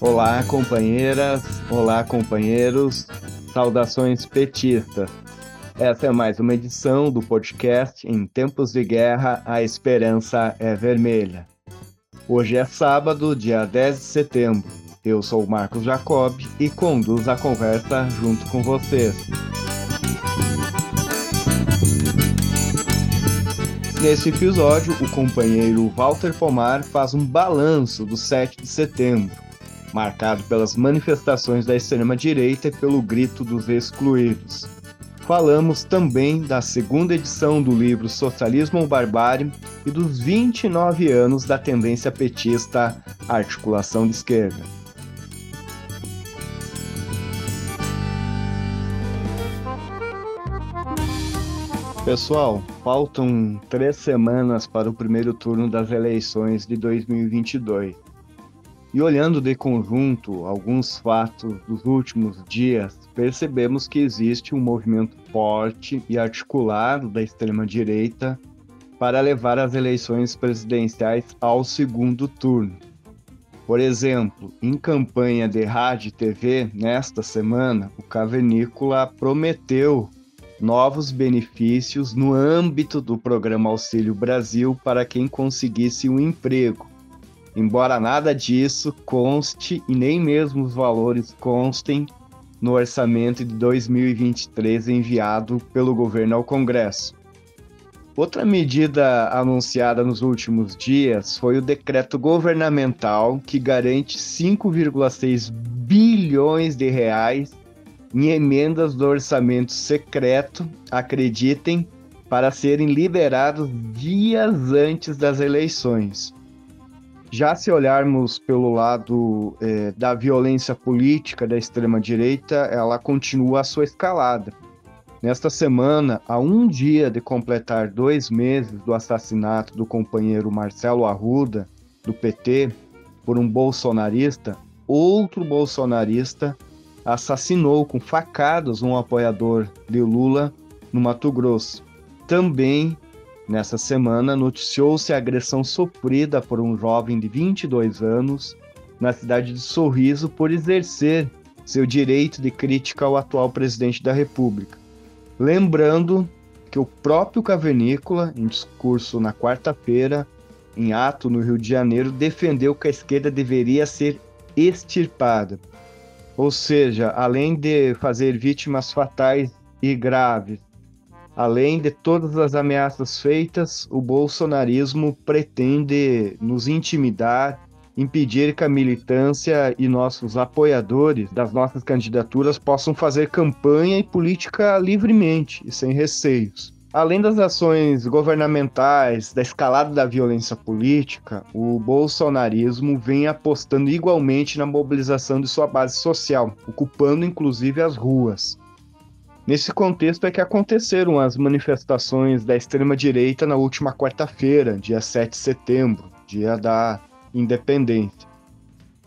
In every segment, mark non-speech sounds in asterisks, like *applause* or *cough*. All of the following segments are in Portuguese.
Olá, companheiras, olá, companheiros, saudações petistas. Essa é mais uma edição do podcast Em Tempos de Guerra, a Esperança é Vermelha. Hoje é sábado, dia 10 de setembro. Eu sou o Marcos Jacob e conduzo a conversa junto com vocês. Nesse episódio, o companheiro Walter Pomar faz um balanço do 7 de setembro, marcado pelas manifestações da extrema-direita e pelo grito dos excluídos. Falamos também da segunda edição do livro Socialismo ou Barbárie e dos 29 anos da tendência petista Articulação de Esquerda. Pessoal, faltam três semanas para o primeiro turno das eleições de 2022. E olhando de conjunto alguns fatos dos últimos dias, percebemos que existe um movimento forte e articulado da extrema-direita para levar as eleições presidenciais ao segundo turno. Por exemplo, em campanha de rádio e TV, nesta semana, o Cavernícola prometeu novos benefícios no âmbito do programa Auxílio Brasil para quem conseguisse um emprego. Embora nada disso conste e nem mesmo os valores constem no orçamento de 2023 enviado pelo governo ao Congresso. Outra medida anunciada nos últimos dias foi o decreto governamental que garante 5,6 bilhões de reais em emendas do orçamento secreto, acreditem, para serem liberados dias antes das eleições. Já se olharmos pelo lado é, da violência política da extrema-direita, ela continua a sua escalada. Nesta semana, a um dia de completar dois meses do assassinato do companheiro Marcelo Arruda, do PT, por um bolsonarista, outro bolsonarista assassinou com facadas um apoiador de Lula no Mato Grosso. Também, nessa semana, noticiou-se a agressão sofrida por um jovem de 22 anos na cidade de Sorriso por exercer seu direito de crítica ao atual presidente da República. Lembrando que o próprio Cavernícola, em discurso na quarta-feira, em ato no Rio de Janeiro, defendeu que a esquerda deveria ser extirpada. Ou seja, além de fazer vítimas fatais e graves, além de todas as ameaças feitas, o bolsonarismo pretende nos intimidar, impedir que a militância e nossos apoiadores das nossas candidaturas possam fazer campanha e política livremente e sem receios. Além das ações governamentais, da escalada da violência política, o bolsonarismo vem apostando igualmente na mobilização de sua base social, ocupando inclusive as ruas. Nesse contexto é que aconteceram as manifestações da extrema-direita na última quarta-feira, dia 7 de setembro, dia da independência.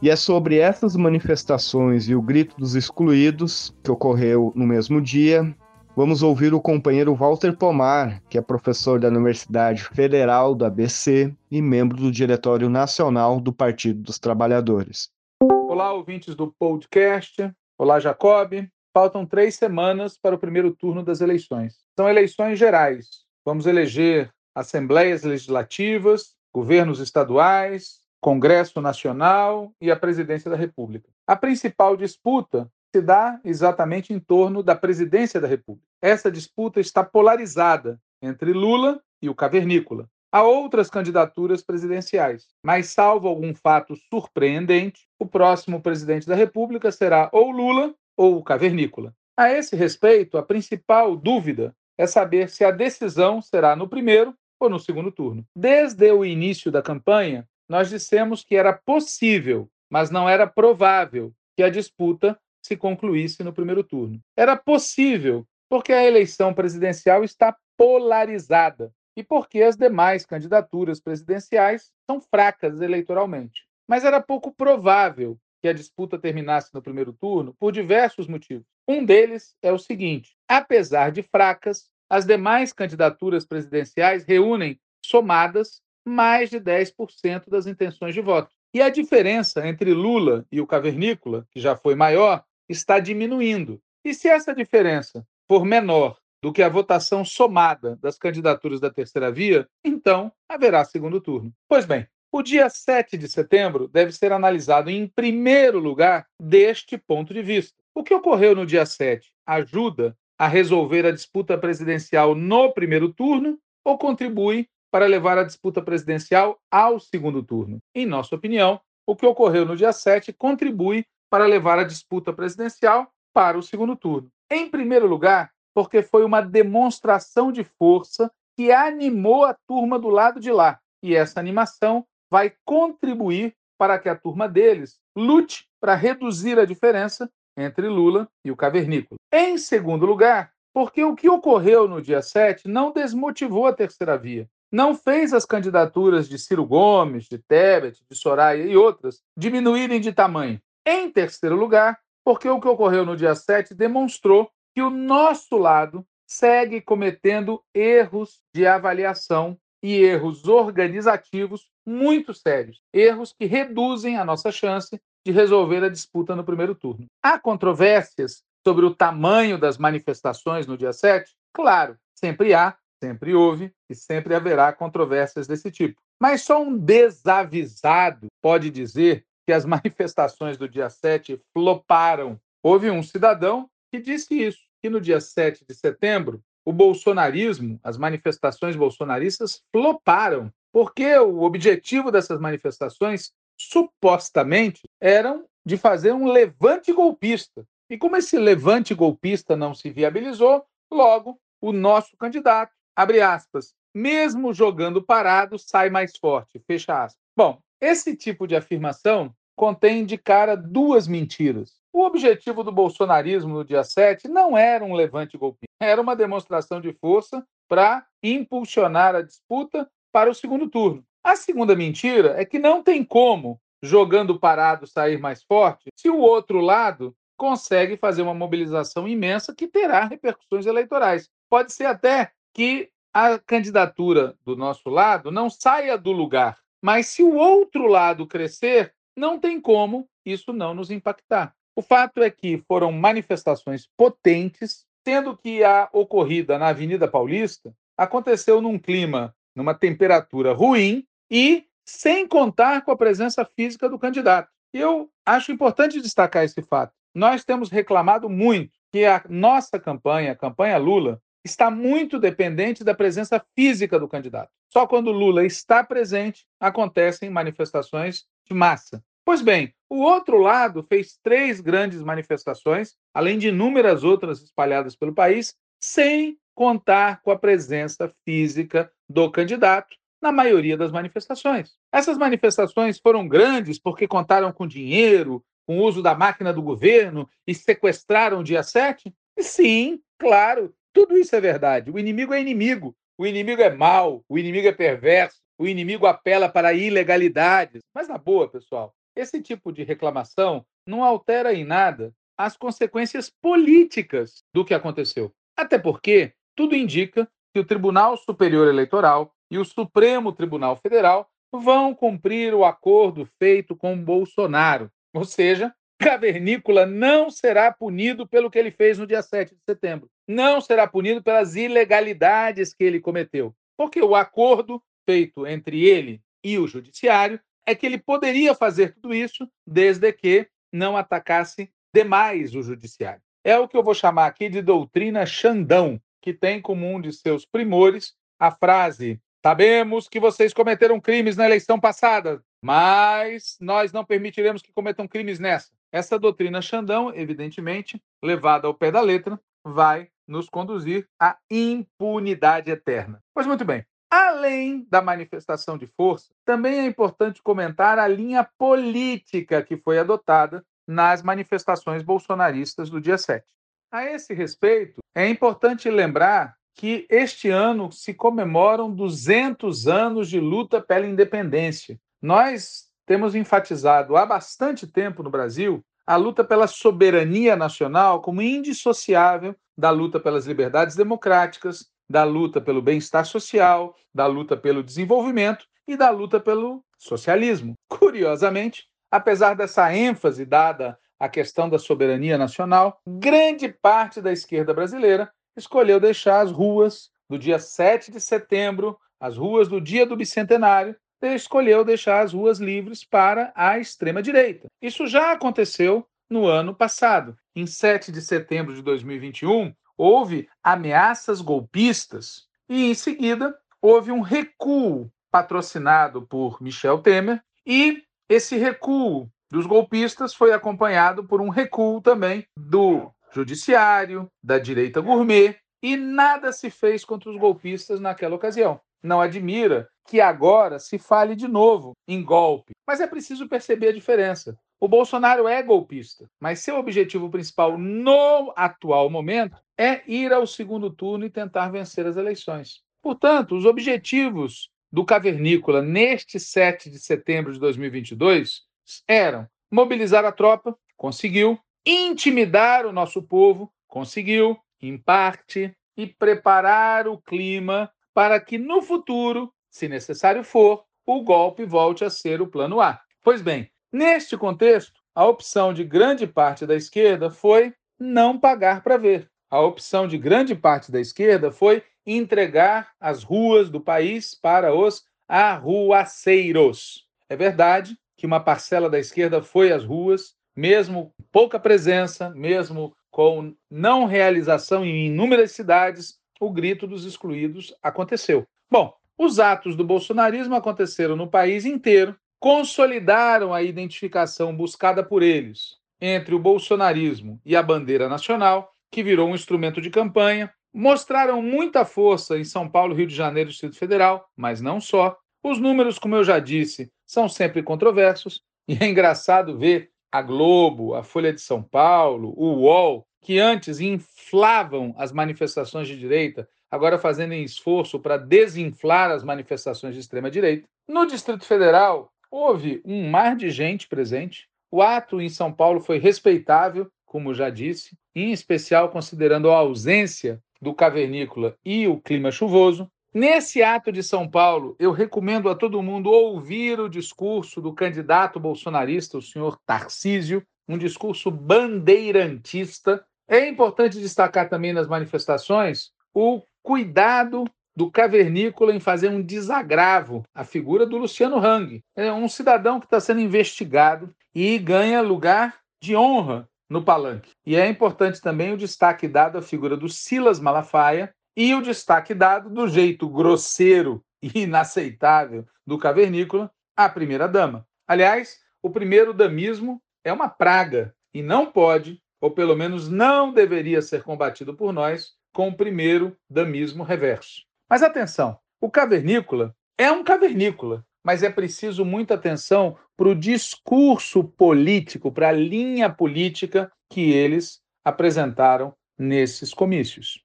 E é sobre essas manifestações e o grito dos excluídos, que ocorreu no mesmo dia, Vamos ouvir o companheiro Walter Pomar, que é professor da Universidade Federal do ABC e membro do Diretório Nacional do Partido dos Trabalhadores. Olá, ouvintes do podcast. Olá, Jacob. Faltam três semanas para o primeiro turno das eleições. São eleições gerais. Vamos eleger assembleias legislativas, governos estaduais, Congresso Nacional e a presidência da República. A principal disputa se dá exatamente em torno da presidência da República. Essa disputa está polarizada entre Lula e o Cavernícola. Há outras candidaturas presidenciais, mas, salvo algum fato surpreendente, o próximo presidente da República será ou Lula ou Cavernícola. A esse respeito, a principal dúvida é saber se a decisão será no primeiro ou no segundo turno. Desde o início da campanha, nós dissemos que era possível, mas não era provável, que a disputa se concluísse no primeiro turno. Era possível, porque a eleição presidencial está polarizada e porque as demais candidaturas presidenciais são fracas eleitoralmente. Mas era pouco provável que a disputa terminasse no primeiro turno por diversos motivos. Um deles é o seguinte: apesar de fracas, as demais candidaturas presidenciais reúnem, somadas, mais de 10% das intenções de voto. E a diferença entre Lula e o cavernícola, que já foi maior, está diminuindo. E se essa diferença for menor do que a votação somada das candidaturas da terceira via, então haverá segundo turno. Pois bem, o dia 7 de setembro deve ser analisado em primeiro lugar deste ponto de vista. O que ocorreu no dia 7 ajuda a resolver a disputa presidencial no primeiro turno ou contribui para levar a disputa presidencial ao segundo turno? Em nossa opinião, o que ocorreu no dia 7 contribui para levar a disputa presidencial para o segundo turno. Em primeiro lugar, porque foi uma demonstração de força que animou a turma do lado de lá. E essa animação vai contribuir para que a turma deles lute para reduzir a diferença entre Lula e o cavernícola. Em segundo lugar, porque o que ocorreu no dia 7 não desmotivou a terceira via, não fez as candidaturas de Ciro Gomes, de Tebet, de Soraya e outras diminuírem de tamanho. Em terceiro lugar, porque o que ocorreu no dia 7 demonstrou que o nosso lado segue cometendo erros de avaliação e erros organizativos muito sérios, erros que reduzem a nossa chance de resolver a disputa no primeiro turno. Há controvérsias sobre o tamanho das manifestações no dia 7? Claro, sempre há, sempre houve e sempre haverá controvérsias desse tipo. Mas só um desavisado pode dizer que as *laughs* manifestações do dia 7 floparam. Houve um cidadão que disse isso, que no dia 7 de setembro o bolsonarismo, as manifestações bolsonaristas floparam, porque o objetivo dessas manifestações supostamente eram de fazer um levante golpista. E como esse levante golpista não se viabilizou, logo o nosso candidato, abre aspas, mesmo jogando parado, sai mais forte, fecha aspas. Bom, esse tipo de afirmação contém de cara duas mentiras. O objetivo do bolsonarismo no dia 7 não era um levante golpista, era uma demonstração de força para impulsionar a disputa para o segundo turno. A segunda mentira é que não tem como, jogando parado, sair mais forte, se o outro lado consegue fazer uma mobilização imensa que terá repercussões eleitorais. Pode ser até que a candidatura do nosso lado não saia do lugar, mas se o outro lado crescer, não tem como isso não nos impactar. O fato é que foram manifestações potentes, sendo que a ocorrida na Avenida Paulista aconteceu num clima, numa temperatura ruim e sem contar com a presença física do candidato. Eu acho importante destacar esse fato. Nós temos reclamado muito que a nossa campanha, a campanha Lula, está muito dependente da presença física do candidato. Só quando Lula está presente acontecem manifestações de massa. Pois bem, o outro lado fez três grandes manifestações, além de inúmeras outras espalhadas pelo país, sem contar com a presença física do candidato na maioria das manifestações. Essas manifestações foram grandes porque contaram com dinheiro, com o uso da máquina do governo e sequestraram o dia 7? E sim, claro, tudo isso é verdade. O inimigo é inimigo, o inimigo é mau, o inimigo é perverso, o inimigo apela para ilegalidades. Mas na boa, pessoal, esse tipo de reclamação não altera em nada as consequências políticas do que aconteceu. Até porque tudo indica que o Tribunal Superior Eleitoral e o Supremo Tribunal Federal vão cumprir o acordo feito com Bolsonaro. Ou seja, Cavernícola não será punido pelo que ele fez no dia 7 de setembro. Não será punido pelas ilegalidades que ele cometeu. Porque o acordo feito entre ele e o judiciário é que ele poderia fazer tudo isso desde que não atacasse demais o judiciário. É o que eu vou chamar aqui de doutrina Xandão, que tem como um de seus primores a frase: Sabemos que vocês cometeram crimes na eleição passada, mas nós não permitiremos que cometam crimes nessa. Essa doutrina Xandão, evidentemente, levada ao pé da letra, vai nos conduzir à impunidade eterna. Pois muito bem, Além da manifestação de força, também é importante comentar a linha política que foi adotada nas manifestações bolsonaristas do dia 7. A esse respeito, é importante lembrar que este ano se comemoram 200 anos de luta pela independência. Nós temos enfatizado há bastante tempo no Brasil a luta pela soberania nacional como indissociável da luta pelas liberdades democráticas, da luta pelo bem-estar social, da luta pelo desenvolvimento e da luta pelo socialismo. Curiosamente, apesar dessa ênfase dada à questão da soberania nacional, grande parte da esquerda brasileira escolheu deixar as ruas do dia 7 de setembro, as ruas do dia do bicentenário, escolheu deixar as ruas livres para a extrema-direita. Isso já aconteceu no ano passado. Em 7 de setembro de 2021, houve ameaças golpistas e, em seguida, houve um recuo patrocinado por Michel Temer e esse recuo dos golpistas foi acompanhado por um recuo também do judiciário, da direita gourmet e nada se fez contra os golpistas naquela ocasião. Não admira que agora se fale de novo em golpe, mas é preciso perceber a diferença. O Bolsonaro é golpista, mas seu objetivo principal no atual momento é ir ao segundo turno e tentar vencer as eleições. Portanto, os objetivos do Cavernícola neste 7 de setembro de 2022 eram mobilizar a tropa, conseguiu, intimidar o nosso povo, conseguiu, em parte, e preparar o clima para que no futuro, se necessário for, o golpe volte a ser o plano A. Pois bem, Neste contexto, a opção de grande parte da esquerda foi não pagar para ver. A opção de grande parte da esquerda foi entregar as ruas do país para os arruaceiros. É verdade que uma parcela da esquerda foi às ruas, mesmo com pouca presença, mesmo com não realização em inúmeras cidades, o grito dos excluídos aconteceu. Bom, os atos do bolsonarismo aconteceram no país inteiro consolidaram a identificação buscada por eles entre o bolsonarismo e a bandeira nacional, que virou um instrumento de campanha, mostraram muita força em São Paulo, Rio de Janeiro e Distrito Federal, mas não só. Os números, como eu já disse, são sempre controversos, e é engraçado ver a Globo, a Folha de São Paulo, o UOL, que antes inflavam as manifestações de direita, agora fazendo esforço para desinflar as manifestações de extrema direita. No Distrito Federal, Houve um mar de gente presente. O ato em São Paulo foi respeitável, como já disse, em especial considerando a ausência do cavernícola e o clima chuvoso. Nesse ato de São Paulo, eu recomendo a todo mundo ouvir o discurso do candidato bolsonarista, o senhor Tarcísio, um discurso bandeirantista. É importante destacar também nas manifestações o cuidado do cavernícola em fazer um desagravo à figura do Luciano Hang. É um cidadão que está sendo investigado e ganha lugar de honra no palanque. E é importante também o destaque dado à figura do Silas Malafaia e o destaque dado do jeito grosseiro e inaceitável do cavernícola à primeira-dama. Aliás, o primeiro damismo é uma praga e não pode, ou pelo menos não deveria ser combatido por nós, com o primeiro damismo reverso. Mas atenção, o cavernícola é um cavernícola, mas é preciso muita atenção para o discurso político, para a linha política que eles apresentaram nesses comícios.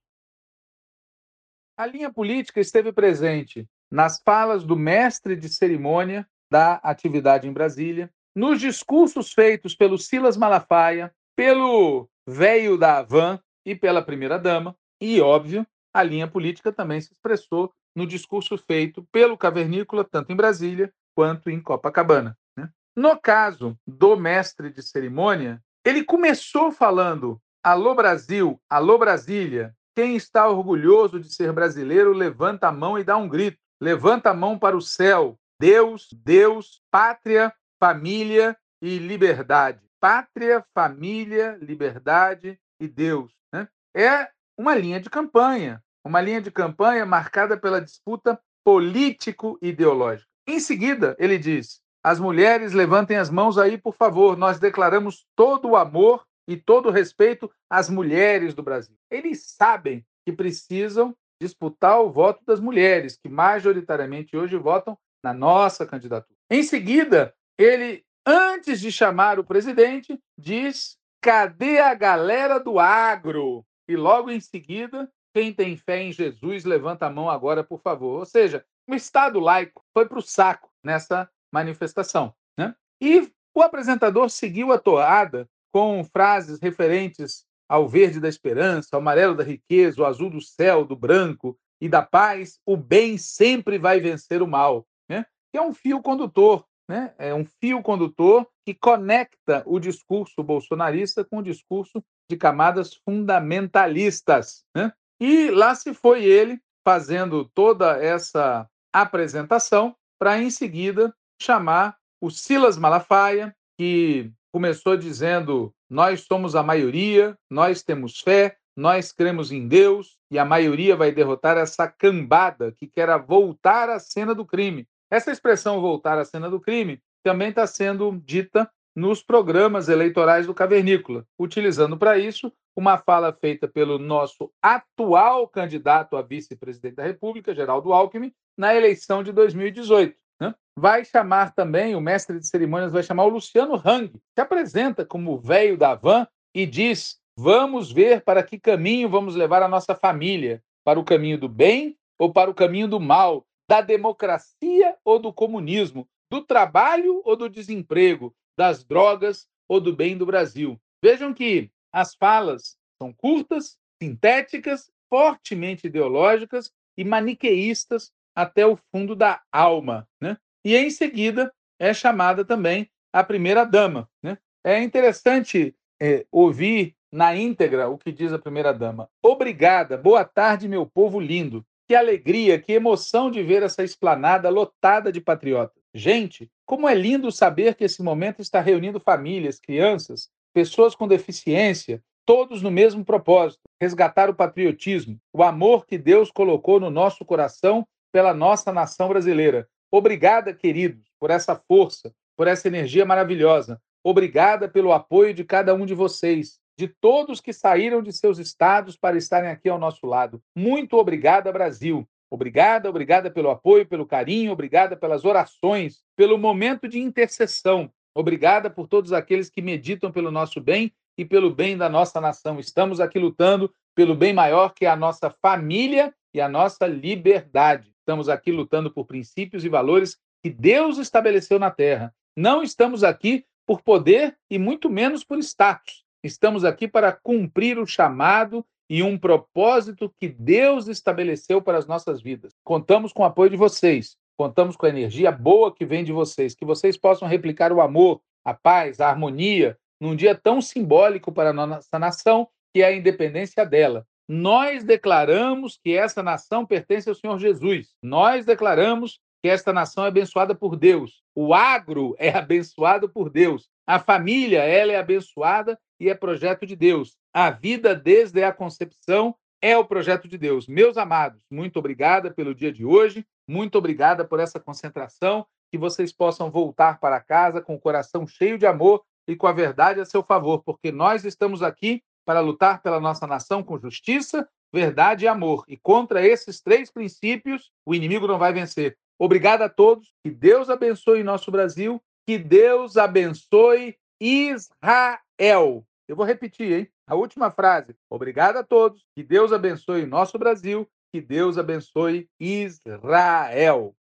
A linha política esteve presente nas falas do mestre de cerimônia da atividade em Brasília, nos discursos feitos pelo Silas Malafaia, pelo velho da Havan e pela primeira-dama, e, óbvio, a linha política também se expressou no discurso feito pelo Cavernícola, tanto em Brasília quanto em Copacabana. Né? No caso do mestre de cerimônia, ele começou falando: Alô Brasil, alô Brasília, quem está orgulhoso de ser brasileiro, levanta a mão e dá um grito. Levanta a mão para o céu. Deus, Deus, pátria, família e liberdade. Pátria, família, liberdade e Deus. Né? É uma linha de campanha uma linha de campanha marcada pela disputa político-ideológica. Em seguida, ele diz: as mulheres levantem as mãos aí, por favor, nós declaramos todo o amor e todo o respeito às mulheres do Brasil. Eles sabem que precisam disputar o voto das mulheres, que majoritariamente hoje votam na nossa candidatura. Em seguida, ele, antes de chamar o presidente, diz: cadê a galera do agro? E logo em seguida, quem tem fé em Jesus, levanta a mão agora, por favor. Ou seja, o Estado laico foi para o saco nessa manifestação. Né? E o apresentador seguiu a toada com frases referentes ao verde da esperança, ao amarelo da riqueza, o azul do céu, do branco e da paz. O bem sempre vai vencer o mal. Né? que é um fio condutor, né? é um fio condutor que conecta o discurso bolsonarista com o discurso de camadas fundamentalistas. Né? E lá se foi ele fazendo toda essa apresentação para, em seguida, chamar o Silas Malafaia, que começou dizendo: Nós somos a maioria, nós temos fé, nós cremos em Deus e a maioria vai derrotar essa cambada que quer voltar à cena do crime. Essa expressão voltar à cena do crime também está sendo dita nos programas eleitorais do Cavernícola, utilizando para isso uma fala feita pelo nosso atual candidato a vice-presidente da República, Geraldo Alckmin, na eleição de 2018. Né? Vai chamar também, o mestre de cerimônias vai chamar o Luciano Hang, que apresenta como velho da van e diz: vamos ver para que caminho vamos levar a nossa família, para o caminho do bem ou para o caminho do mal, da democracia ou do comunismo, do trabalho ou do desemprego, das drogas ou do bem do Brasil. Vejam que as falas são curtas, sintéticas, fortemente ideológicas e maniqueístas até o fundo da alma. Né? E em seguida é chamada também a primeira dama. Né? É interessante é, ouvir na íntegra o que diz a primeira dama. Obrigada, boa tarde, meu povo lindo. Que alegria, que emoção de ver essa esplanada lotada de patriotas. Gente, como é lindo saber que esse momento está reunindo famílias, crianças, pessoas com deficiência, todos no mesmo propósito: resgatar o patriotismo, o amor que Deus colocou no nosso coração pela nossa nação brasileira. Obrigada, queridos, por essa força, por essa energia maravilhosa. Obrigada pelo apoio de cada um de vocês, de todos que saíram de seus estados para estarem aqui ao nosso lado. Muito obrigada, Brasil. Obrigada, obrigada pelo apoio, pelo carinho, obrigada pelas orações, pelo momento de intercessão. Obrigada por todos aqueles que meditam pelo nosso bem e pelo bem da nossa nação. Estamos aqui lutando pelo bem maior que é a nossa família e a nossa liberdade. Estamos aqui lutando por princípios e valores que Deus estabeleceu na terra. Não estamos aqui por poder e muito menos por status. Estamos aqui para cumprir o chamado e um propósito que Deus estabeleceu para as nossas vidas. Contamos com o apoio de vocês, contamos com a energia boa que vem de vocês, que vocês possam replicar o amor, a paz, a harmonia, num dia tão simbólico para a nossa nação, que é a independência dela nós declaramos que essa nação pertence ao Senhor Jesus. Nós declaramos que esta nação é abençoada por Deus. O agro é abençoado por Deus. A família, ela é abençoada e é projeto de Deus. A vida desde a concepção é o projeto de Deus. Meus amados, muito obrigada pelo dia de hoje. Muito obrigada por essa concentração. Que vocês possam voltar para casa com o coração cheio de amor e com a verdade a seu favor, porque nós estamos aqui para lutar pela nossa nação com justiça, verdade e amor. E contra esses três princípios, o inimigo não vai vencer. Obrigado a todos. Que Deus abençoe nosso Brasil. Que Deus abençoe Israel. Eu vou repetir, hein? A última frase. Obrigado a todos. Que Deus abençoe nosso Brasil. Que Deus abençoe Israel.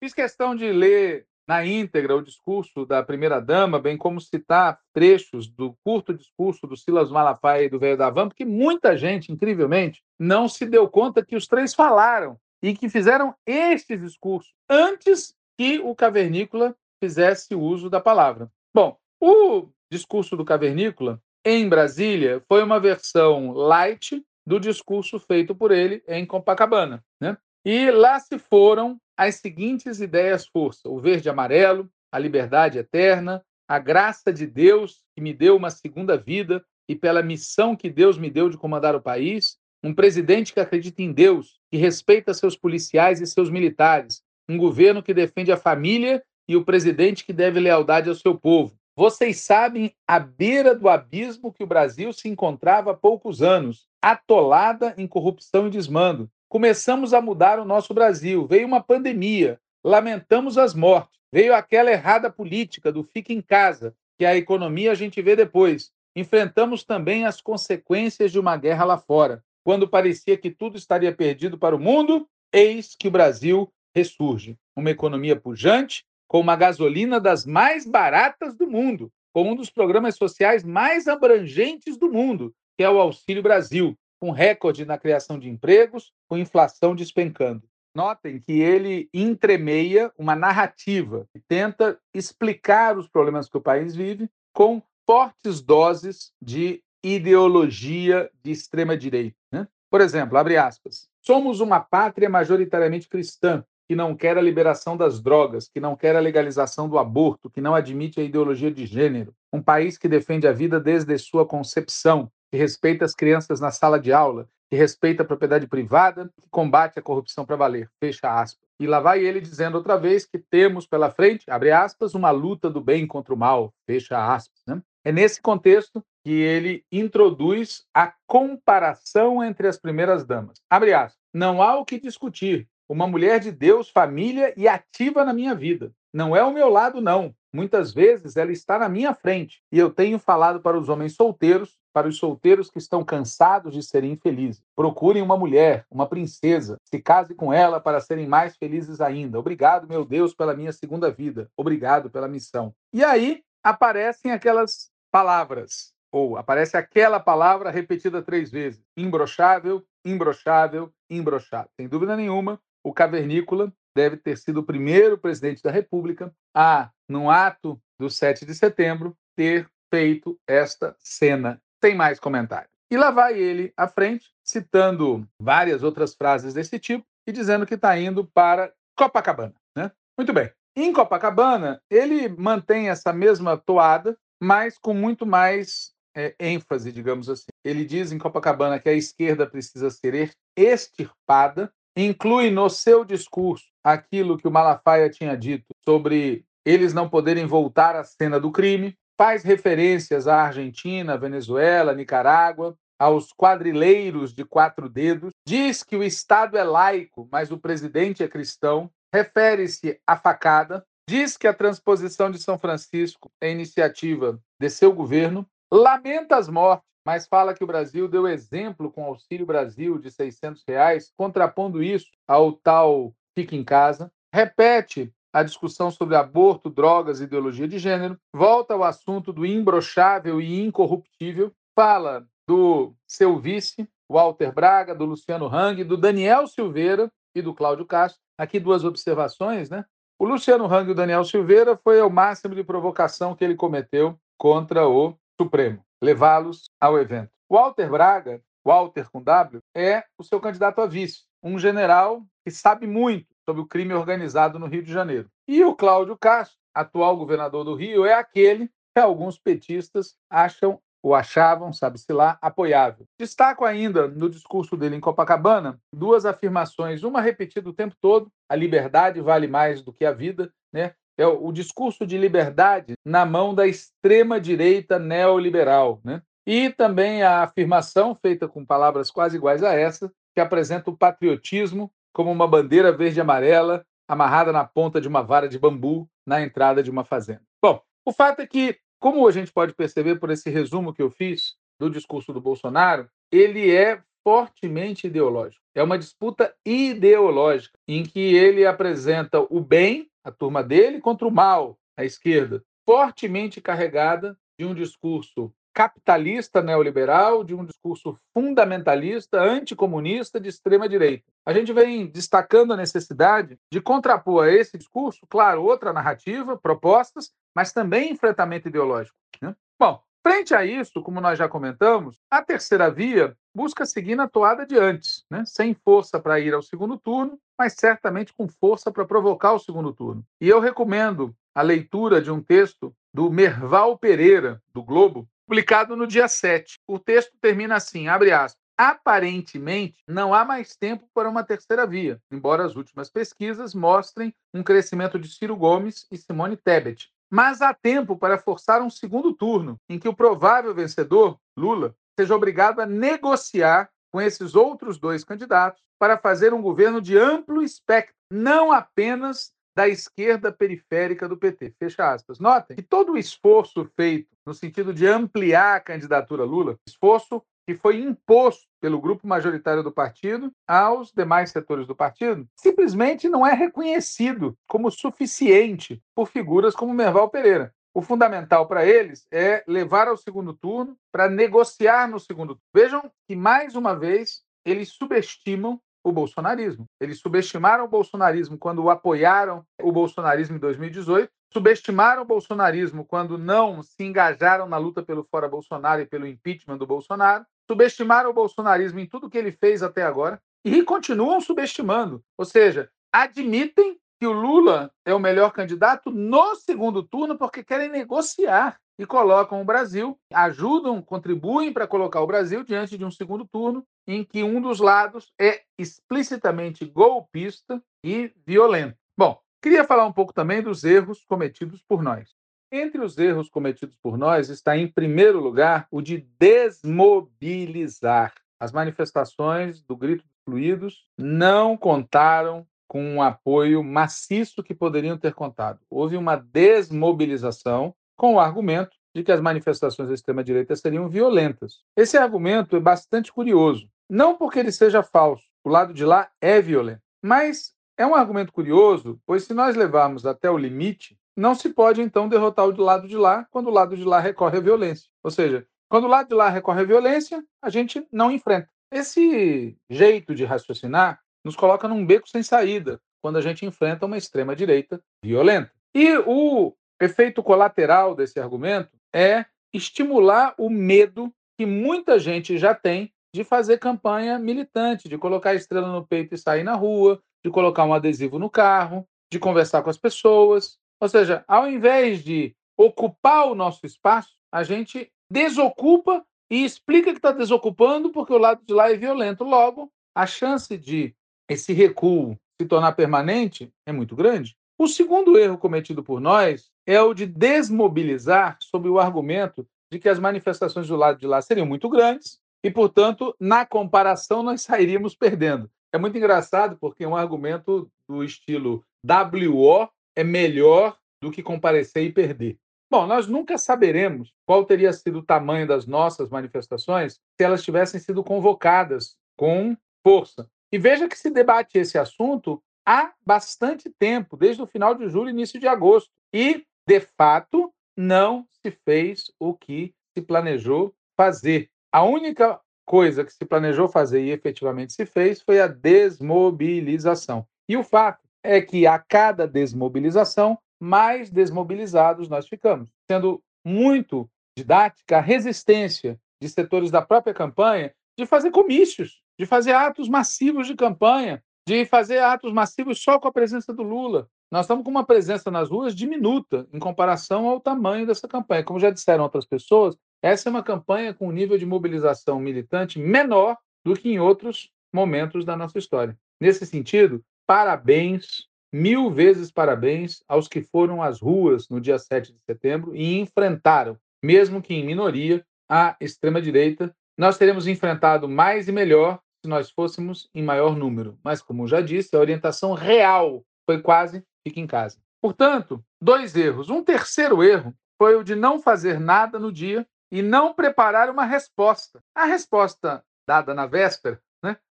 Fiz questão de ler na íntegra o discurso da primeira-dama, bem como citar trechos do curto discurso do Silas Malafaia e do Velho da Van, porque muita gente, incrivelmente, não se deu conta que os três falaram e que fizeram este discurso antes que o cavernícola fizesse uso da palavra. Bom, o discurso do cavernícola em Brasília foi uma versão light do discurso feito por ele em Copacabana, né? E lá se foram as seguintes ideias força: o verde amarelo, a liberdade eterna, a graça de Deus que me deu uma segunda vida e pela missão que Deus me deu de comandar o país, um presidente que acredita em Deus, que respeita seus policiais e seus militares, um governo que defende a família e o presidente que deve lealdade ao seu povo. Vocês sabem a beira do abismo que o Brasil se encontrava há poucos anos, atolada em corrupção e desmando. Começamos a mudar o nosso Brasil. Veio uma pandemia, lamentamos as mortes. Veio aquela errada política do fica em casa, que a economia a gente vê depois. Enfrentamos também as consequências de uma guerra lá fora. Quando parecia que tudo estaria perdido para o mundo, eis que o Brasil ressurge. Uma economia pujante, com uma gasolina das mais baratas do mundo, com um dos programas sociais mais abrangentes do mundo, que é o Auxílio Brasil com recorde na criação de empregos, com inflação despencando. Notem que ele entremeia uma narrativa que tenta explicar os problemas que o país vive com fortes doses de ideologia de extrema direita. Né? Por exemplo, abre aspas. Somos uma pátria majoritariamente cristã que não quer a liberação das drogas, que não quer a legalização do aborto, que não admite a ideologia de gênero. Um país que defende a vida desde sua concepção, que respeita as crianças na sala de aula, que respeita a propriedade privada, que combate a corrupção para valer. Fecha aspas. E lá vai ele dizendo outra vez que temos pela frente, abre aspas, uma luta do bem contra o mal. Fecha aspas. Né? É nesse contexto que ele introduz a comparação entre as primeiras damas. Abre aspas. Não há o que discutir. Uma mulher de Deus, família e ativa na minha vida. Não é o meu lado, não. Muitas vezes ela está na minha frente. E eu tenho falado para os homens solteiros, para os solteiros que estão cansados de serem infelizes. Procurem uma mulher, uma princesa. Se case com ela para serem mais felizes ainda. Obrigado, meu Deus, pela minha segunda vida. Obrigado pela missão. E aí aparecem aquelas palavras, ou aparece aquela palavra repetida três vezes: imbrochável, imbrochável, imbrochável. Sem dúvida nenhuma, o cavernícola deve ter sido o primeiro presidente da República a, num ato do 7 de setembro, ter feito esta cena. Sem mais comentário. E lá vai ele à frente, citando várias outras frases desse tipo e dizendo que está indo para Copacabana. Né? Muito bem. Em Copacabana, ele mantém essa mesma toada, mas com muito mais é, ênfase, digamos assim. Ele diz em Copacabana que a esquerda precisa ser extirpada, inclui no seu discurso aquilo que o Malafaia tinha dito sobre eles não poderem voltar à cena do crime, faz referências à Argentina, Venezuela, Nicarágua, aos quadrileiros de quatro dedos, diz que o Estado é laico, mas o presidente é cristão, refere-se à facada, diz que a transposição de São Francisco é iniciativa de seu governo, lamenta as mortes, mas fala que o Brasil deu exemplo com o Auxílio Brasil de 600 reais, contrapondo isso ao tal Fique em Casa, repete a discussão sobre aborto, drogas e ideologia de gênero, volta ao assunto do imbrochável e incorruptível, fala do seu vice, Walter Braga, do Luciano Hang, do Daniel Silveira e do Cláudio Castro. Aqui duas observações, né? O Luciano Hang e o Daniel Silveira foi o máximo de provocação que ele cometeu contra o Supremo, levá-los ao evento. Walter Braga, Walter com W, é o seu candidato a vice, um general que sabe muito sobre o crime organizado no Rio de Janeiro. E o Cláudio Castro, atual governador do Rio, é aquele que alguns petistas acham ou achavam, sabe-se lá, apoiável. Destaco ainda no discurso dele em Copacabana duas afirmações, uma repetida o tempo todo: a liberdade vale mais do que a vida, né? É o discurso de liberdade na mão da extrema direita neoliberal, né? E também a afirmação feita com palavras quase iguais a essa, que apresenta o patriotismo como uma bandeira verde e amarela amarrada na ponta de uma vara de bambu na entrada de uma fazenda. Bom, o fato é que como a gente pode perceber por esse resumo que eu fiz do discurso do Bolsonaro, ele é fortemente ideológico. É uma disputa ideológica em que ele apresenta o bem, a turma dele, contra o mal, a esquerda, fortemente carregada de um discurso capitalista neoliberal, de um discurso fundamentalista, anticomunista, de extrema direita. A gente vem destacando a necessidade de contrapor a esse discurso, claro, outra narrativa, propostas, mas também enfrentamento ideológico. Né? Bom, frente a isso, como nós já comentamos, a terceira via busca seguir na toada de antes, né? sem força para ir ao segundo turno, mas certamente com força para provocar o segundo turno. E eu recomendo a leitura de um texto do Merval Pereira, do Globo, publicado no dia 7. O texto termina assim, abre aspas. Aparentemente, não há mais tempo para uma terceira via, embora as últimas pesquisas mostrem um crescimento de Ciro Gomes e Simone Tebet. Mas há tempo para forçar um segundo turno, em que o provável vencedor, Lula, seja obrigado a negociar com esses outros dois candidatos para fazer um governo de amplo espectro, não apenas da esquerda periférica do PT. Fecha aspas. Notem que todo o esforço feito no sentido de ampliar a candidatura Lula, esforço que foi imposto pelo grupo majoritário do partido aos demais setores do partido, simplesmente não é reconhecido como suficiente por figuras como Merval Pereira. O fundamental para eles é levar ao segundo turno para negociar no segundo turno. Vejam que, mais uma vez, eles subestimam o bolsonarismo. Eles subestimaram o bolsonarismo quando apoiaram o bolsonarismo em 2018, subestimaram o bolsonarismo quando não se engajaram na luta pelo fora Bolsonaro e pelo impeachment do Bolsonaro, subestimaram o bolsonarismo em tudo que ele fez até agora e continuam subestimando. Ou seja, admitem que o Lula é o melhor candidato no segundo turno porque querem negociar e colocam o Brasil, ajudam, contribuem para colocar o Brasil diante de um segundo turno em que um dos lados é explicitamente golpista e violento. Bom, queria falar um pouco também dos erros cometidos por nós. Entre os erros cometidos por nós está, em primeiro lugar, o de desmobilizar. As manifestações do Grito dos Fluidos não contaram com um apoio maciço que poderiam ter contado. Houve uma desmobilização com o argumento de que as manifestações da extrema-direita seriam violentas. Esse argumento é bastante curioso. Não porque ele seja falso, o lado de lá é violento, mas é um argumento curioso, pois se nós levarmos até o limite, não se pode então derrotar o lado de lá quando o lado de lá recorre à violência. Ou seja, quando o lado de lá recorre à violência, a gente não enfrenta. Esse jeito de raciocinar nos coloca num beco sem saída quando a gente enfrenta uma extrema-direita violenta. E o efeito colateral desse argumento é estimular o medo que muita gente já tem de fazer campanha militante, de colocar a estrela no peito e sair na rua, de colocar um adesivo no carro, de conversar com as pessoas. Ou seja, ao invés de ocupar o nosso espaço, a gente desocupa e explica que está desocupando porque o lado de lá é violento. Logo, a chance de esse recuo se tornar permanente é muito grande. O segundo erro cometido por nós é o de desmobilizar sob o argumento de que as manifestações do lado de lá seriam muito grandes e, portanto, na comparação, nós sairíamos perdendo. É muito engraçado porque um argumento do estilo WO é melhor do que comparecer e perder. Bom, nós nunca saberemos qual teria sido o tamanho das nossas manifestações se elas tivessem sido convocadas com força. E veja que se debate esse assunto há bastante tempo, desde o final de julho, início de agosto. E, de fato, não se fez o que se planejou fazer. A única coisa que se planejou fazer e efetivamente se fez foi a desmobilização. E o fato é que a cada desmobilização, mais desmobilizados nós ficamos, sendo muito didática a resistência de setores da própria campanha de fazer comícios, de fazer atos massivos de campanha, de fazer atos massivos só com a presença do Lula. Nós estamos com uma presença nas ruas diminuta em comparação ao tamanho dessa campanha. Como já disseram outras pessoas, essa é uma campanha com um nível de mobilização militante menor do que em outros momentos da nossa história. Nesse sentido, parabéns, mil vezes parabéns aos que foram às ruas no dia 7 de setembro e enfrentaram, mesmo que em minoria, a extrema-direita. Nós teremos enfrentado mais e melhor se nós fôssemos em maior número. Mas, como já disse, a orientação real foi quase fique em casa. Portanto, dois erros. Um terceiro erro foi o de não fazer nada no dia e não preparar uma resposta. A resposta dada na véspera,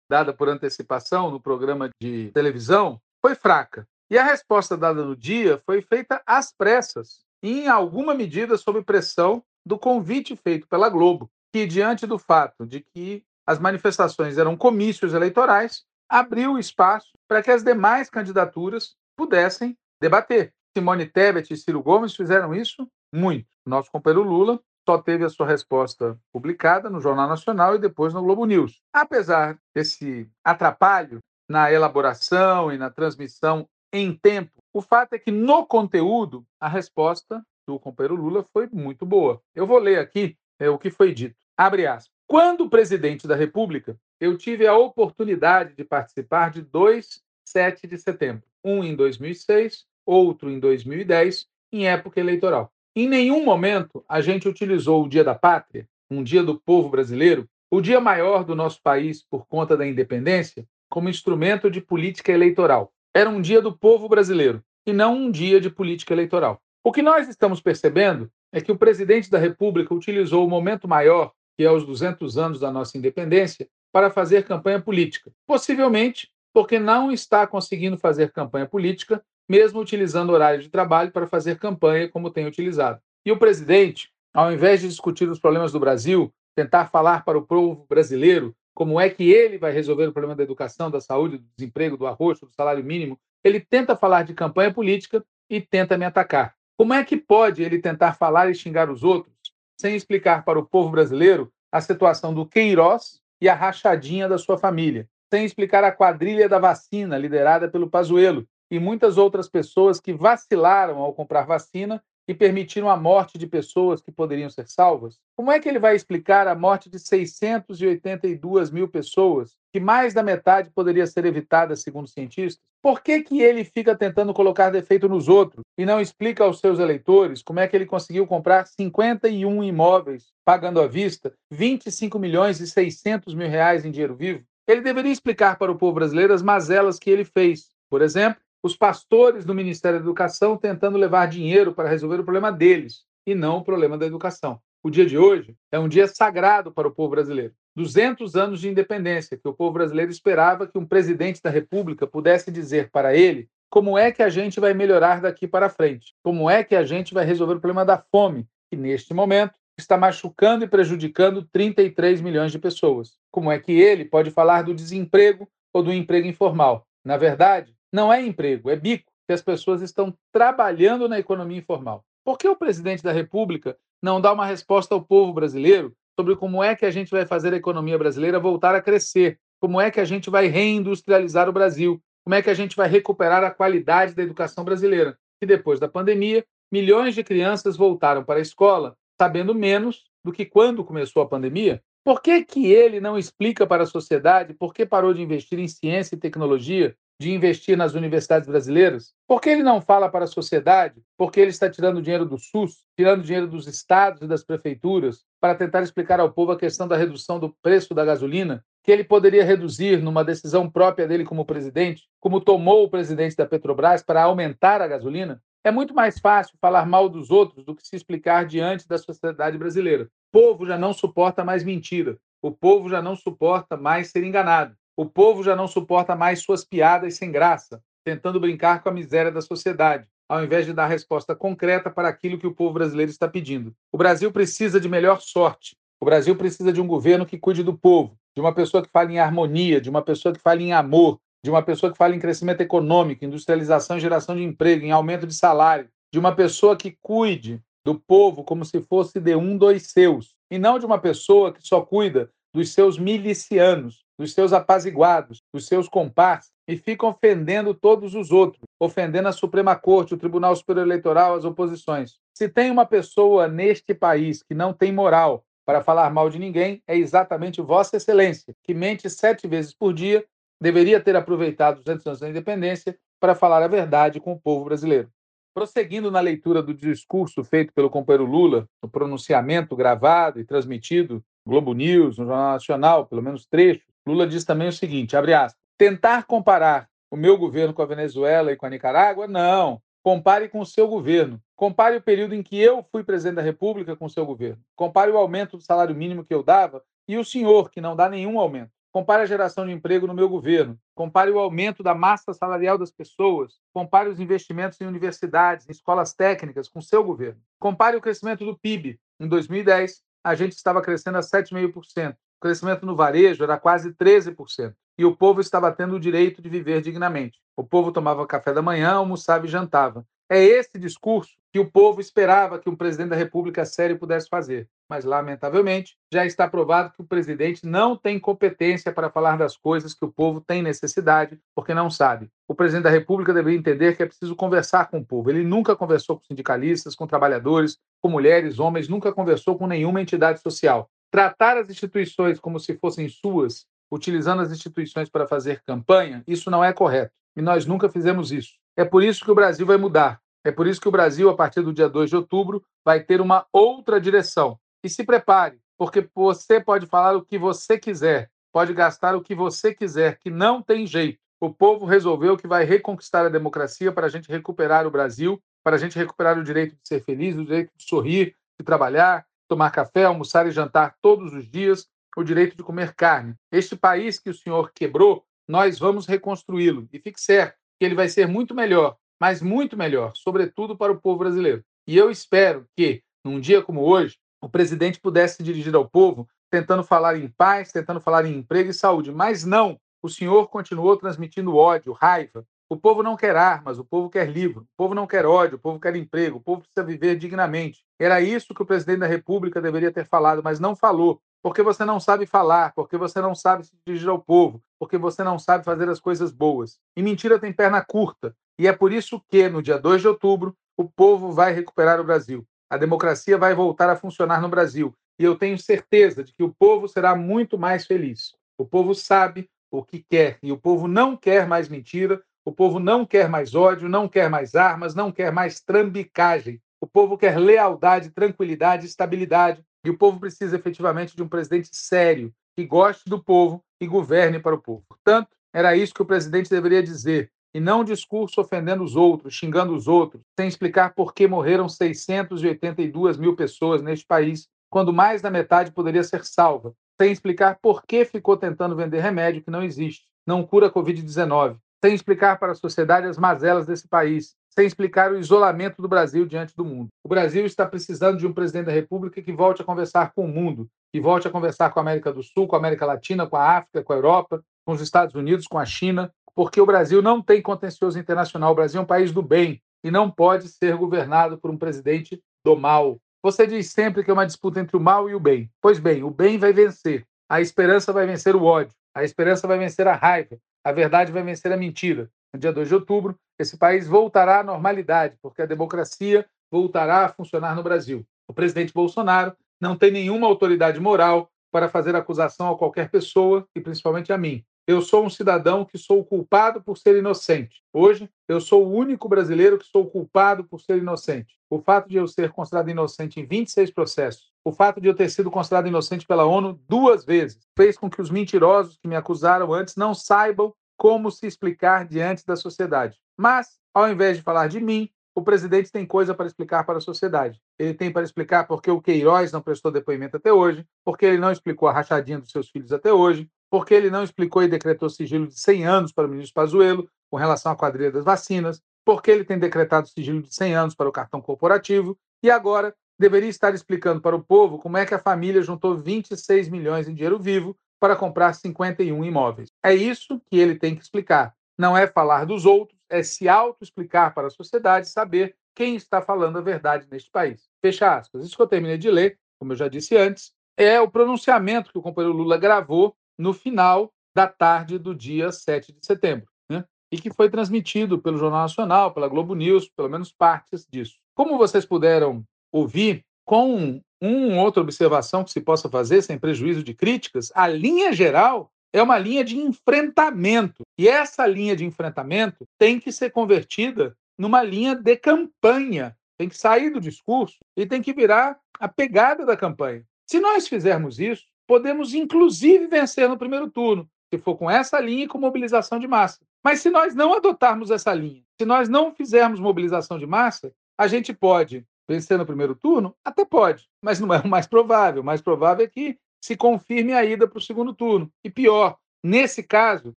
dada por antecipação no programa de televisão, foi fraca. E a resposta dada no dia foi feita às pressas, em alguma medida sob pressão do convite feito pela Globo, que, diante do fato de que as manifestações eram comícios eleitorais, abriu espaço para que as demais candidaturas pudessem debater. Simone Tebet e Ciro Gomes fizeram isso muito. Nosso companheiro Lula só teve a sua resposta publicada no Jornal Nacional e depois no Globo News. Apesar desse atrapalho na elaboração e na transmissão em tempo, o fato é que no conteúdo a resposta do companheiro Lula foi muito boa. Eu vou ler aqui é, o que foi dito. Abre aspas. Quando presidente da República, eu tive a oportunidade de participar de dois 7 de setembro, um em 2006, outro em 2010, em época eleitoral. Em nenhum momento a gente utilizou o Dia da Pátria, um dia do povo brasileiro, o dia maior do nosso país por conta da independência, como instrumento de política eleitoral. Era um dia do povo brasileiro e não um dia de política eleitoral. O que nós estamos percebendo é que o presidente da República utilizou o momento maior que é os 200 anos da nossa independência, para fazer campanha política. Possivelmente porque não está conseguindo fazer campanha política, mesmo utilizando horário de trabalho para fazer campanha como tem utilizado. E o presidente, ao invés de discutir os problemas do Brasil, tentar falar para o povo brasileiro como é que ele vai resolver o problema da educação, da saúde, do desemprego, do arroxo, do salário mínimo. Ele tenta falar de campanha política e tenta me atacar. Como é que pode ele tentar falar e xingar os outros sem explicar para o povo brasileiro a situação do Queiroz e a rachadinha da sua família, sem explicar a quadrilha da vacina liderada pelo Pazuello e muitas outras pessoas que vacilaram ao comprar vacina e permitiram a morte de pessoas que poderiam ser salvas? Como é que ele vai explicar a morte de 682 mil pessoas, que mais da metade poderia ser evitada, segundo cientistas? Por que, que ele fica tentando colocar defeito nos outros e não explica aos seus eleitores como é que ele conseguiu comprar 51 imóveis pagando à vista 25 milhões e 600 mil reais em dinheiro vivo? Ele deveria explicar para o povo brasileiro as mazelas que ele fez. Por exemplo, os pastores do Ministério da Educação tentando levar dinheiro para resolver o problema deles e não o problema da educação. O dia de hoje é um dia sagrado para o povo brasileiro. 200 anos de independência, que o povo brasileiro esperava que um presidente da República pudesse dizer para ele como é que a gente vai melhorar daqui para frente, como é que a gente vai resolver o problema da fome, que neste momento está machucando e prejudicando 33 milhões de pessoas. Como é que ele pode falar do desemprego ou do emprego informal? Na verdade, não é emprego, é bico, que as pessoas estão trabalhando na economia informal. Por que o presidente da República não dá uma resposta ao povo brasileiro sobre como é que a gente vai fazer a economia brasileira voltar a crescer? Como é que a gente vai reindustrializar o Brasil? Como é que a gente vai recuperar a qualidade da educação brasileira? Que depois da pandemia, milhões de crianças voltaram para a escola sabendo menos do que quando começou a pandemia. Por que, que ele não explica para a sociedade por que parou de investir em ciência e tecnologia de investir nas universidades brasileiras? Por que ele não fala para a sociedade? Porque ele está tirando dinheiro do SUS, tirando dinheiro dos estados e das prefeituras para tentar explicar ao povo a questão da redução do preço da gasolina, que ele poderia reduzir numa decisão própria dele como presidente, como tomou o presidente da Petrobras para aumentar a gasolina? É muito mais fácil falar mal dos outros do que se explicar diante da sociedade brasileira. O povo já não suporta mais mentira. O povo já não suporta mais ser enganado. O povo já não suporta mais suas piadas sem graça, tentando brincar com a miséria da sociedade, ao invés de dar resposta concreta para aquilo que o povo brasileiro está pedindo. O Brasil precisa de melhor sorte. O Brasil precisa de um governo que cuide do povo, de uma pessoa que fale em harmonia, de uma pessoa que fale em amor, de uma pessoa que fale em crescimento econômico, industrialização geração de emprego, em aumento de salário, de uma pessoa que cuide do povo como se fosse de um dos seus, e não de uma pessoa que só cuida dos seus milicianos, dos seus apaziguados, dos seus comparsas, e fica ofendendo todos os outros, ofendendo a Suprema Corte, o Tribunal Superior Eleitoral, as oposições. Se tem uma pessoa neste país que não tem moral para falar mal de ninguém, é exatamente Vossa Excelência, que mente sete vezes por dia, deveria ter aproveitado os 200 anos da independência para falar a verdade com o povo brasileiro. Prosseguindo na leitura do discurso feito pelo companheiro Lula, no pronunciamento gravado e transmitido Globo News, no Jornal Nacional, pelo menos trecho, Lula diz também o seguinte, abre aspas, tentar comparar o meu governo com a Venezuela e com a Nicarágua? Não. Compare com o seu governo. Compare o período em que eu fui presidente da República com o seu governo. Compare o aumento do salário mínimo que eu dava e o senhor, que não dá nenhum aumento. Compare a geração de emprego no meu governo. Compare o aumento da massa salarial das pessoas. Compare os investimentos em universidades, em escolas técnicas com o seu governo. Compare o crescimento do PIB. Em 2010, a gente estava crescendo a 7,5% crescimento no varejo era quase 13%. E o povo estava tendo o direito de viver dignamente. O povo tomava café da manhã, almoçava e jantava. É esse discurso que o povo esperava que um presidente da República sério pudesse fazer. Mas, lamentavelmente, já está provado que o presidente não tem competência para falar das coisas que o povo tem necessidade, porque não sabe. O presidente da República deveria entender que é preciso conversar com o povo. Ele nunca conversou com sindicalistas, com trabalhadores, com mulheres, homens, nunca conversou com nenhuma entidade social tratar as instituições como se fossem suas, utilizando as instituições para fazer campanha, isso não é correto. E nós nunca fizemos isso. É por isso que o Brasil vai mudar. É por isso que o Brasil, a partir do dia 2 de outubro, vai ter uma outra direção. E se prepare, porque você pode falar o que você quiser, pode gastar o que você quiser, que não tem jeito. O povo resolveu que vai reconquistar a democracia para a gente recuperar o Brasil, para a gente recuperar o direito de ser feliz, o direito de sorrir, de trabalhar, tomar café, almoçar e jantar todos os dias, o direito de comer carne. Este país que o senhor quebrou, nós vamos reconstruí-lo. E fique certo que ele vai ser muito melhor, mas muito melhor, sobretudo para o povo brasileiro. E eu espero que, num dia como hoje, o presidente pudesse dirigir ao povo tentando falar em paz, tentando falar em emprego e saúde. Mas não, o senhor continuou transmitindo ódio, raiva. O povo não quer armas, o povo quer livro, o povo não quer ódio, o povo quer emprego, o povo precisa viver dignamente. Era isso que o presidente da República deveria ter falado, mas não falou, porque você não sabe falar, porque você não sabe se dirigir ao povo, porque você não sabe fazer as coisas boas. E mentira tem perna curta, e é por isso que, no dia 2 de outubro, o povo vai recuperar o Brasil. A democracia vai voltar a funcionar no Brasil. E eu tenho certeza de que o povo será muito mais feliz. O povo sabe o que quer e o povo não quer mais mentira, o povo não quer mais ódio, não quer mais armas, não quer mais trambicagem. O povo quer lealdade, tranquilidade, estabilidade. E o povo precisa efetivamente de um presidente sério, que goste do povo e governe para o povo. Portanto, era isso que o presidente deveria dizer, e não um discurso ofendendo os outros, xingando os outros, sem explicar por que morreram 682 mil pessoas neste país, quando mais da metade poderia ser salva, sem explicar por que ficou tentando vender remédio que não existe, não cura a Covid-19, sem explicar para a sociedade as mazelas desse país, sem explicar o isolamento do Brasil diante do mundo. O Brasil está precisando de um presidente da República que volte a conversar com o mundo, que volte a conversar com a América do Sul, com a América Latina, com a África, com a Europa, com os Estados Unidos, com a China, porque o Brasil não tem contencioso internacional. O Brasil é um país do bem e não pode ser governado por um presidente do mal. Você diz sempre que é uma disputa entre o mal e o bem. Pois bem, o bem vai vencer. A esperança vai vencer o ódio. A esperança vai vencer a raiva. A verdade vai vencer a mentira. No dia 2 de outubro, esse país voltará à normalidade, porque a democracia voltará a funcionar no Brasil. O presidente Bolsonaro não tem nenhuma autoridade moral para fazer acusação a qualquer pessoa e principalmente a mim. Eu sou um cidadão que sou culpado por ser inocente. Hoje, eu sou o único brasileiro que sou culpado por ser inocente. O fato de eu ser considerado inocente em 26 processos, o fato de eu ter sido considerado inocente pela ONU duas vezes, fez com que os mentirosos que me acusaram antes não saibam como se explicar diante da sociedade. Mas, ao invés de falar de mim, o presidente tem coisa para explicar para a sociedade. Ele tem para explicar porque o Queiroz não prestou depoimento até hoje, porque ele não explicou a rachadinha dos seus filhos até hoje, porque ele não explicou e decretou sigilo de 100 anos para o ministro Pazuello com relação à quadrilha das vacinas, porque ele tem decretado sigilo de 100 anos para o cartão corporativo e agora deveria estar explicando para o povo como é que a família juntou 26 milhões em dinheiro vivo para comprar 51 imóveis. É isso que ele tem que explicar. Não é falar dos outros, é se auto-explicar para a sociedade, saber quem está falando a verdade neste país. Fecha aspas. Isso que eu terminei de ler, como eu já disse antes, é o pronunciamento que o companheiro Lula gravou no final da tarde do dia 7 de setembro, né? e que foi transmitido pelo Jornal Nacional, pela Globo News, pelo menos partes disso. Como vocês puderam ouvir, com uma outra observação que se possa fazer, sem prejuízo de críticas, a linha geral é uma linha de enfrentamento. E essa linha de enfrentamento tem que ser convertida numa linha de campanha. Tem que sair do discurso e tem que virar a pegada da campanha. Se nós fizermos isso, podemos inclusive vencer no primeiro turno, se for com essa linha e com mobilização de massa. Mas se nós não adotarmos essa linha, se nós não fizermos mobilização de massa, a gente pode vencer no primeiro turno? Até pode, mas não é o mais provável. O mais provável é que se confirme a ida para o segundo turno. E pior, nesse caso,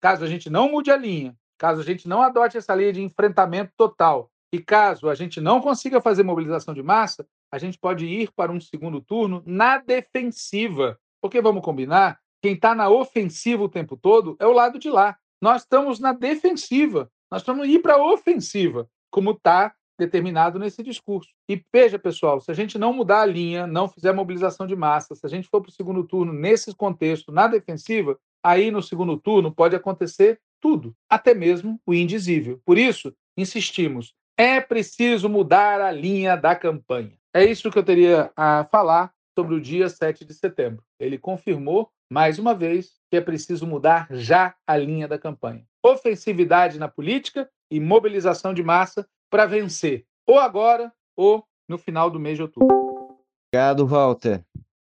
caso a gente não mude a linha, caso a gente não adote essa linha de enfrentamento total, e caso a gente não consiga fazer mobilização de massa, a gente pode ir para um segundo turno na defensiva, porque vamos combinar, quem está na ofensiva o tempo todo é o lado de lá. Nós estamos na defensiva, nós estamos ir para a ofensiva, como está determinado nesse discurso. E veja, pessoal, se a gente não mudar a linha, não fizer mobilização de massa, se a gente for para o segundo turno nesse contexto, na defensiva, aí no segundo turno pode acontecer tudo, até mesmo o indizível. Por isso, insistimos, é preciso mudar a linha da campanha. É isso que eu teria a falar sobre o dia 7 de setembro. Ele confirmou, mais uma vez, que é preciso mudar já a linha da campanha. Ofensividade na política e mobilização de massa para vencer, ou agora ou no final do mês de outubro. Obrigado, Walter.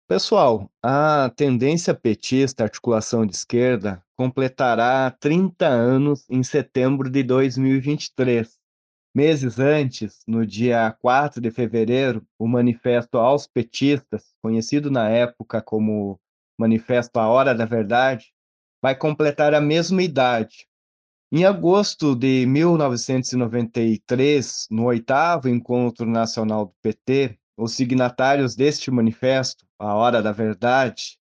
Pessoal, a tendência petista, articulação de esquerda, completará 30 anos em setembro de 2023. Meses antes, no dia 4 de fevereiro, o Manifesto aos Petistas, conhecido na época como Manifesto A Hora da Verdade, vai completar a mesma idade. Em agosto de 1993, no oitavo Encontro Nacional do PT, os signatários deste manifesto, A Hora da Verdade,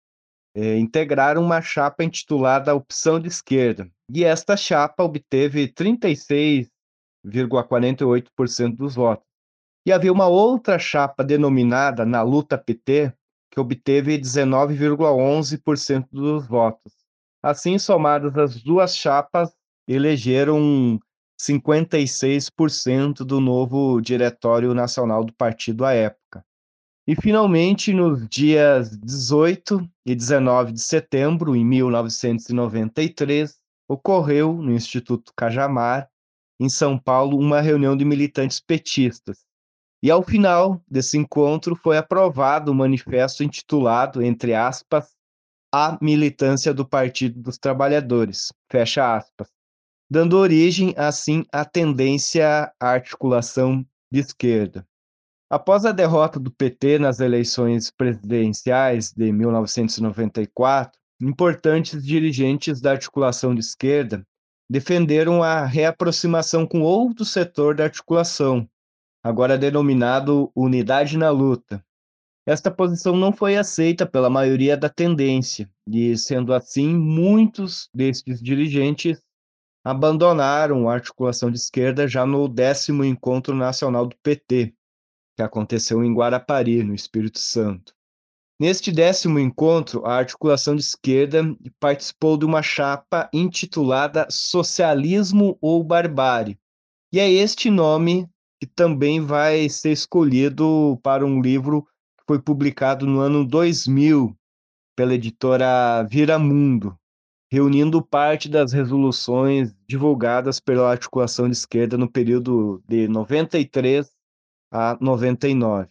é, integraram uma chapa intitulada Opção de Esquerda. E esta chapa obteve 36,48% dos votos. E havia uma outra chapa denominada na luta PT, que obteve 19,11% dos votos. Assim, somadas as duas chapas, elegeram 56% do novo Diretório Nacional do partido à época. E, finalmente, nos dias 18 e 19 de setembro, em 1993, ocorreu no Instituto Cajamar, em São Paulo, uma reunião de militantes petistas. E, ao final desse encontro, foi aprovado o um manifesto intitulado, entre aspas, A Militância do Partido dos Trabalhadores, fecha aspas, dando origem, assim, à tendência à articulação de esquerda. Após a derrota do PT nas eleições presidenciais de 1994, importantes dirigentes da articulação de esquerda defenderam a reaproximação com outro setor da articulação, agora denominado Unidade na Luta. Esta posição não foi aceita pela maioria da tendência, e, sendo assim, muitos destes dirigentes abandonaram a articulação de esquerda já no décimo encontro nacional do PT, que aconteceu em Guarapari, no Espírito Santo. Neste décimo encontro, a articulação de esquerda participou de uma chapa intitulada Socialismo ou Barbárie. E é este nome que também vai ser escolhido para um livro que foi publicado no ano 2000 pela editora Viramundo, reunindo parte das resoluções divulgadas pela articulação de esquerda no período de 93 a 99.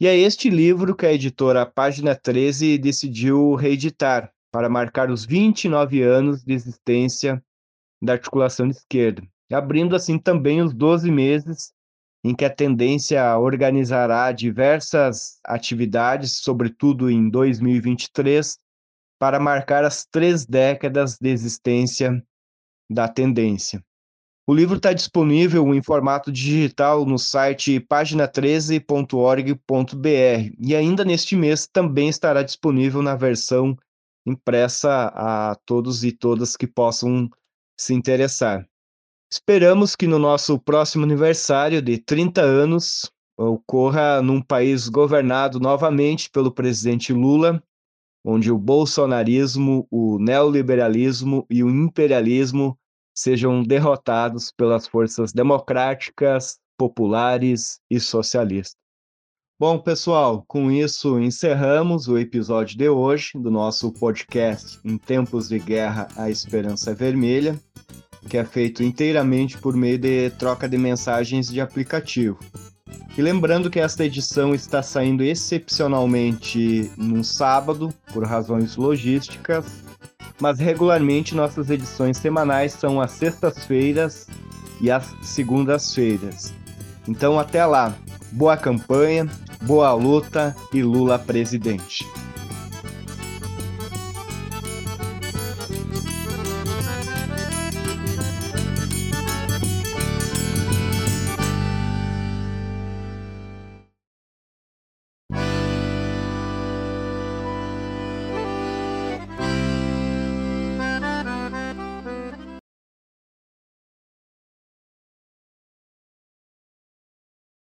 E é este livro que a editora Página 13 decidiu reeditar para marcar os 29 anos de existência da articulação de esquerda, abrindo assim também os 12 meses em que a tendência organizará diversas atividades, sobretudo em 2023, para marcar as três décadas de existência da tendência. O livro está disponível em formato digital no site página13.org.br e ainda neste mês também estará disponível na versão impressa a todos e todas que possam se interessar. Esperamos que no nosso próximo aniversário de 30 anos ocorra num país governado novamente pelo presidente Lula, onde o bolsonarismo, o neoliberalismo e o imperialismo sejam derrotados pelas forças democráticas, populares e socialistas. Bom, pessoal, com isso encerramos o episódio de hoje do nosso podcast Em Tempos de Guerra, a Esperança Vermelha, que é feito inteiramente por meio de troca de mensagens de aplicativo. E lembrando que esta edição está saindo excepcionalmente num sábado, por razões logísticas, mas regularmente nossas edições semanais são às sextas-feiras e às segundas-feiras. Então até lá, boa campanha, boa luta e Lula presidente.